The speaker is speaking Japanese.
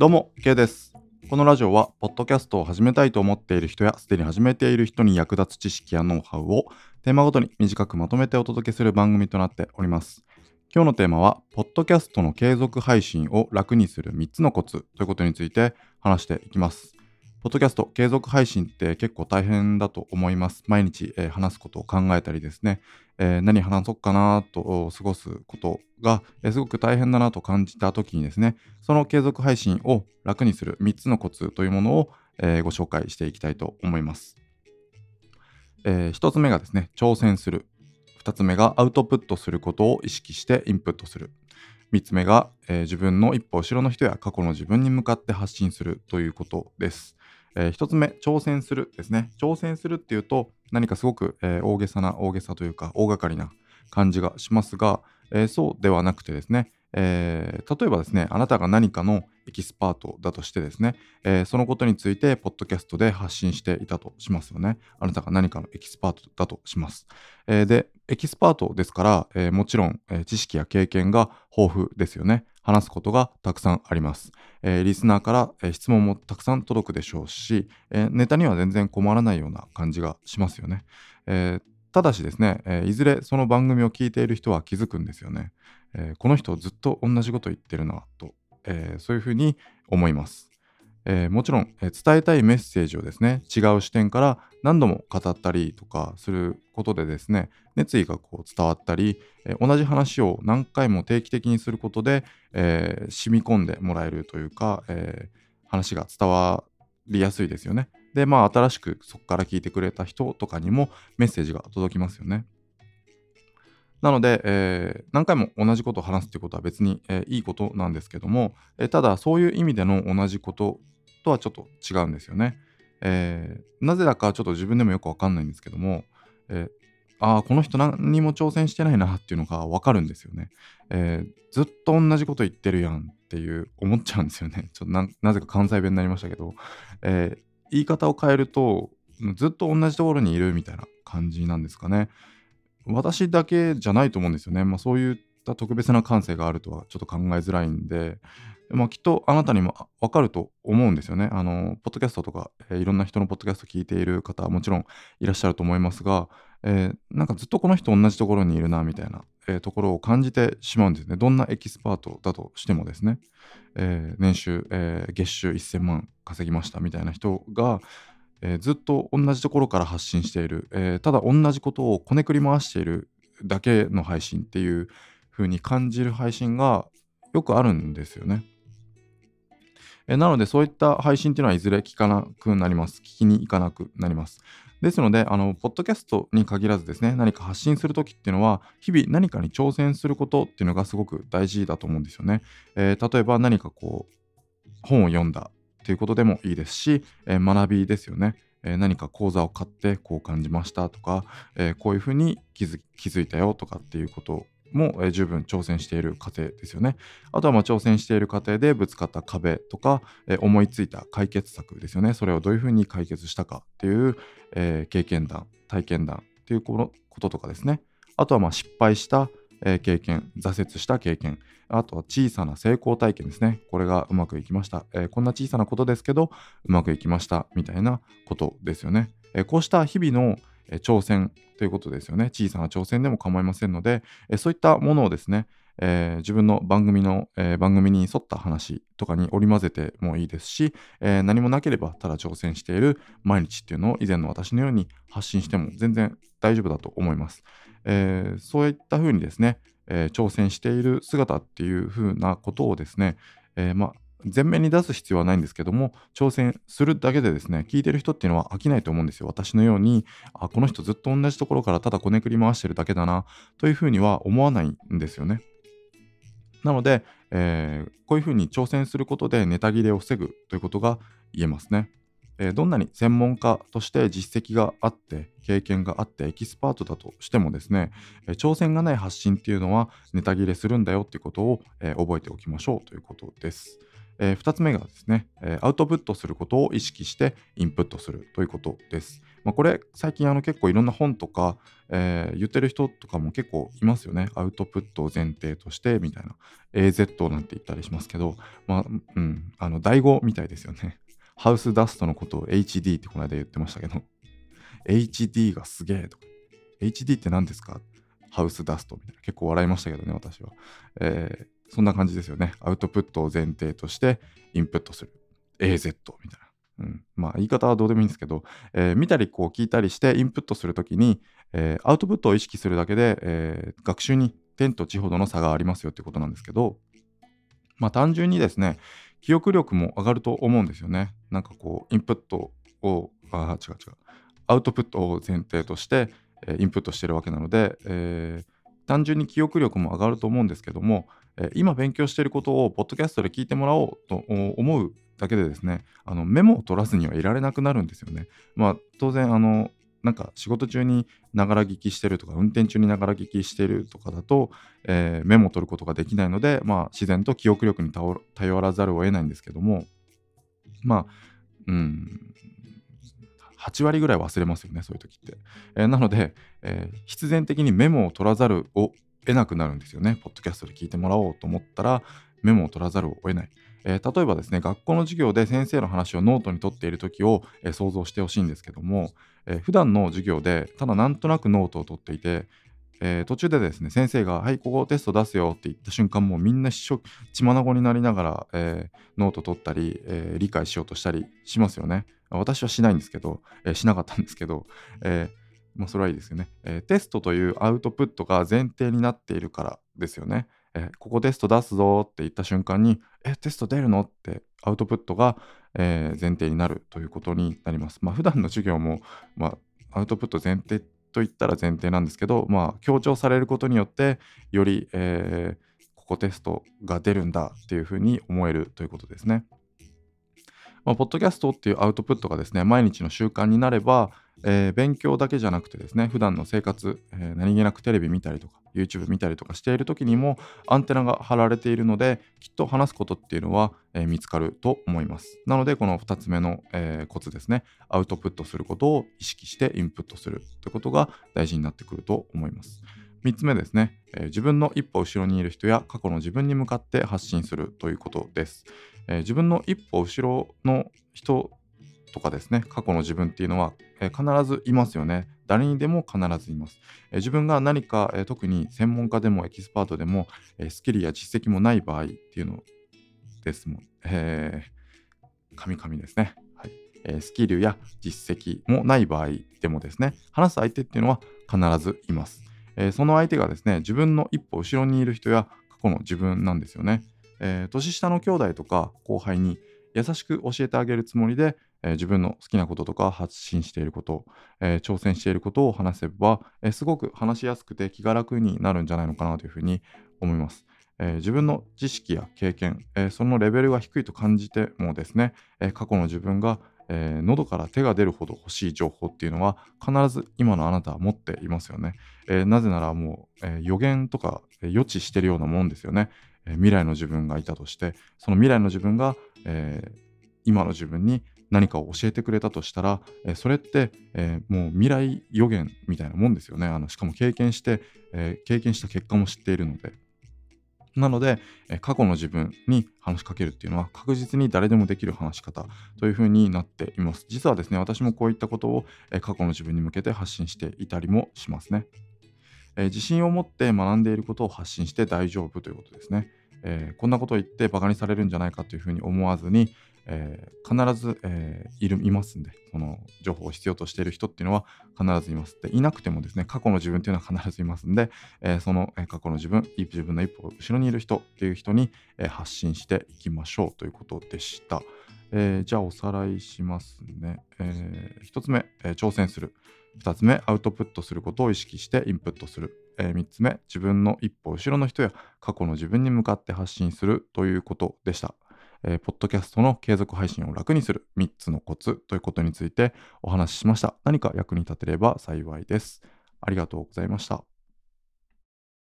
どうも、K です。このラジオは、ポッドキャストを始めたいと思っている人や、すでに始めている人に役立つ知識やノウハウを、テーマごとに短くまとめてお届けする番組となっております。今日のテーマは、ポッドキャストの継続配信を楽にする3つのコツということについて話していきます。ポッドキャスト継続配信って結構大変だと思います。毎日、えー話すことを考えたりですね、えー何話そうかなと過ごすことが、えーすごく大変だなと感じた時にですね、その継続配信を楽にする3つのコツというものを、えご紹介していきたいと思います。え1つ目がですね、挑戦する。2つ目がアウトプットすることを意識してインプットする。3つ目が、えー自分の一歩後ろの人や過去の自分に向かって発信するということです。え1つ目、挑戦するですね。挑戦するっていうと何かすごく、えー大げさな大げさというか大掛かりな感じがしますが、えそうではなくてですね、えー例えばですね、あなたが何かのエキスパートだとしてですね、えーそのことについて、ポッドキャストで発信していたとしますよね。あなたが何かのエキスパートだとします。えーで、エキスパートですから、えーもちろん、えー知識や経験が豊富ですよね。話すことがたくさんあります。えーリスナーから、えー質問もたくさん届くでしょうし、えーネタには全然困らないような感じがしますよね。えーただしですね、えーいずれその番組を聞いている人は気づくんですよね。えーこの人ずっと同じこと言ってるなと、えーそういうふうに思います。えもちろん、え伝えたいメッセージをですね違う視点から何度も語ったりとかすることでですね熱意がこう伝わったり、え同じ話を何回も定期的にすることで、え染み込んでもらえるというか、え話が伝わりやすいですよね。でまあ新しくそこから聞いてくれた人とかにもメッセージが届きますよね。なので、えー何回も同じことを話すということは別に、えーいいことなんですけども、えーただそういう意味での同じこととはちょっと違うんですよね。えーなぜだかちょっと自分でもよくわかんないんですけども、えーああ、この人何にも挑戦してないなっていうのがわかるんですよね、えーずっと同じこと言ってるやんっていう思っちゃうんですよね。ちょっとなぜか関西弁になりましたけど、えー言い方を変えるとずっと同じところにいるみたいな感じなんですかね。私だけじゃないと思うんですよね。まあ、そういった特別な感性があるとはちょっと考えづらいんで、まあ、きっとあなたにもわかると思うんですよね。あの、ポッドキャストとか、えーいろんな人のポッドキャスト聞いている方はもちろんいらっしゃると思いますが、えーなんかずっとこの人同じところにいるなみたいな、えーところを感じてしまうんですね。どんなエキスパートだとしてもですね。えー年収、えー月収1000万稼ぎましたみたいな人が、えーずっと同じところから発信している、えーただ同じことをこねくり回しているだけの配信っていう風に感じる配信がよくあるんですよね。えなのでそういった配信っていうのはいずれ聞かなくなります。聞きに行かなくなります。ですので、あの、ポッドキャストに限らずですね、何か発信するときっていうのは、日々何かに挑戦することっていうのがすごく大事だと思うんですよね。えー例えば何かこう、本を読んだということでもいいですし、えー学びですよね。えー何か講座を買ってこう感じましたとか、えーこういうふうに気づ気づいたよとかっていうことも、えー十分挑戦している過程ですよね。あとはまあ挑戦している過程でぶつかった壁とか、えー思いついた解決策ですよね。それをどういうふうに解決したかっていう、えー経験談、体験談っていうこととかですね。あとはまあ失敗した、えー経験、挫折した経験、あとは小さな成功体験ですね。これがうまくいきました。えーこんな小さなことですけど、うまくいきましたみたいなことですよね。えーこうした日々の、挑戦ということですよね。小さな挑戦でも構いませんので、えーそういったものをですね、えー自分の番組の、えー番組に沿った話とかに織り交ぜてもいいですし、えー何もなければただ挑戦している毎日っていうのを以前の私のように発信しても全然大丈夫だと思います。えーそういった風にですね、えー挑戦している姿っていう風なことをですね、えーまあ前面に出す必要はないんですけども挑戦するだけでですね聞いてる人っていうのは飽きないと思うんですよ。私のようにあこの人ずっと同じところからただこねくり回してるだけだなというふうには思わないんですよね。なので、えーこういうふうに挑戦することでネタ切れを防ぐということが言えますね。えどんなに専門家として実績があって経験があってエキスパートだとしてもですね、え挑戦がない発信っていうのはネタ切れするんだよっていうことを、え覚えておきましょうということです。え2つ目がですね、えーアウトプットすることを意識してインプットするということです。まあ、これ最近あの結構いろんな本とか、えー、言ってる人とかも結構いますよね。アウトプットを前提としてみたいな。AZ なんて言ったりしますけど、まあ、うん、あの、第5みたいですよね。ハウスダストのことを HD ってこの間言ってましたけど、HD がすげえとか、HD って何ですか？ハウスダストみたいな。結構笑いましたけどね、私は。えー、そんな感じですよね。アウトプットを前提としてインプットする。AZ みたいな。うん、まあ言い方はどうでもいいんですけど、えー、見たりこう聞いたりしてインプットするときに、えー、アウトプットを意識するだけで、えー、学習に天と地ほどの差がありますよってことなんですけど、まあ単純にですね、記憶力も上がると思うんですよね。なんかこう、インプットを、あ、違う違う、アウトプットを前提として、えインプットしてるわけなので、え単純に記憶力も上がると思うんですけども、え今勉強していることをポッドキャストで聞いてもらおうと思うだけでですねあのメモを取らずにはいられなくなるんですよね。まあ当然あのなんか仕事中にながら聞きしてるとか運転中にながら聞きしてるとかだと、えー、メモを取ることができないので、まあ、自然と記憶力に頼らざるを得ないんですけどもまあうん8割ぐらい忘れますよねそういう時って、えー、なので、えー、必然的にメモを取らざるを得なくなるんですよね。ポッドキャストで聞いてもらおうと思ったらメモを取らざるを得ない。えー、例えばですね学校の授業で先生の話をノートに取っている時を、え、想像してほしいんですけども、えー、普段の授業でただなんとなくノートを取っていて、えー、途中でですね先生が「はいここテスト出すよ」って言った瞬間もうみんな血まなごになりながら、えー、ノート取ったり、えー、理解しようとしたりしますよね。私はしないんですけど、えー、しなかったんですけど、えーまあ、それはいいですよね、えー、テストというアウトプットが前提になっているからですよね。えここテスト出すぞって言った瞬間に、え、テスト出るのってアウトプットが、え、前提になるということになります。まあ、普段の授業も、まあ、アウトプット前提と言ったら前提なんですけど、まあ、強調されることによって、より、え、ここテストが出るんだっていうふうに思えるということですね。まあ、ポッドキャストっていうアウトプットがですね、毎日の習慣になれば、えー、勉強だけじゃなくてですね、普段の生活、えー、何気なくテレビ見たりとか、YouTube 見たりとかしている時にもアンテナが張られているので、きっと話すことっていうのは、えー、見つかると思います。なので、この2つ目の、えコツですね、アウトプットすることを意識してインプットするということが大事になってくると思います。3つ目ですね、え自分の一歩後ろにいる人や過去の自分に向かって発信するということです。え自分の一歩後ろの人とかですね、過去の自分っていうのは、えー、必ずいますよね。誰にでも必ずいます。えー、自分が何か、えー、特に専門家でもエキスパートでも、えスキルや実績もない場合っていうのですもん。えー、神々ですね。スキルや実績もない場合でもですね、話す相手っていうのは必ずいます。えその相手がですね、自分の一歩後ろにいる人や過去の自分なんですよね。え年下の兄弟とか後輩に優しく教えてあげるつもりで、え、自分の好きなこととか発信していること、え、挑戦していることを話せば、え、すごく話しやすくて気が楽になるんじゃないのかなというふうに思います。え自分の知識や経験、えそのレベルが低いと感じてもですね、え過去の自分が、え喉から手が出るほど欲しい情報っていうのは必ず今のあなたは持っていますよね。えなぜならもう、え予言とか、え予知してるようなもんですよね。え未来の自分がいたとしてその未来の自分が、え今の自分に何かを教えてくれたとしたら、えそれって、えもう未来予言みたいなもんですよね。あのしかも経験して、え経験した結果も知っているので。なので、え過去の自分に話しかけるっていうのは確実に誰でもできる話し方というふうになっています。実はですね、私もこういったことを、え過去の自分に向けて発信していたりもしますね。え自信を持って学んでいることを発信して大丈夫ということですね。えー、こんなことを言ってバカにされるんじゃないかというふうに思わずに、えー、必ず、えー、いるいますんで、その情報を必要としている人っていうのは必ずいます。で、いなくてもですね、過去の自分っていうのは必ずいますんで、えー、その、過去の自分、自分の一歩後ろにいる人っていう人に、え発信していきましょうということでした。えじゃあおさらいしますね。え1つ目、え挑戦する。2つ目、アウトプットすることを意識してインプットする。え3つ目、自分の一歩後ろの人や過去の自分に向かって発信するということでした。えー、ポッドキャストの継続配信を楽にする3つのコツということについてお話ししました。何か役に立てれば幸いです。ありがとうございました。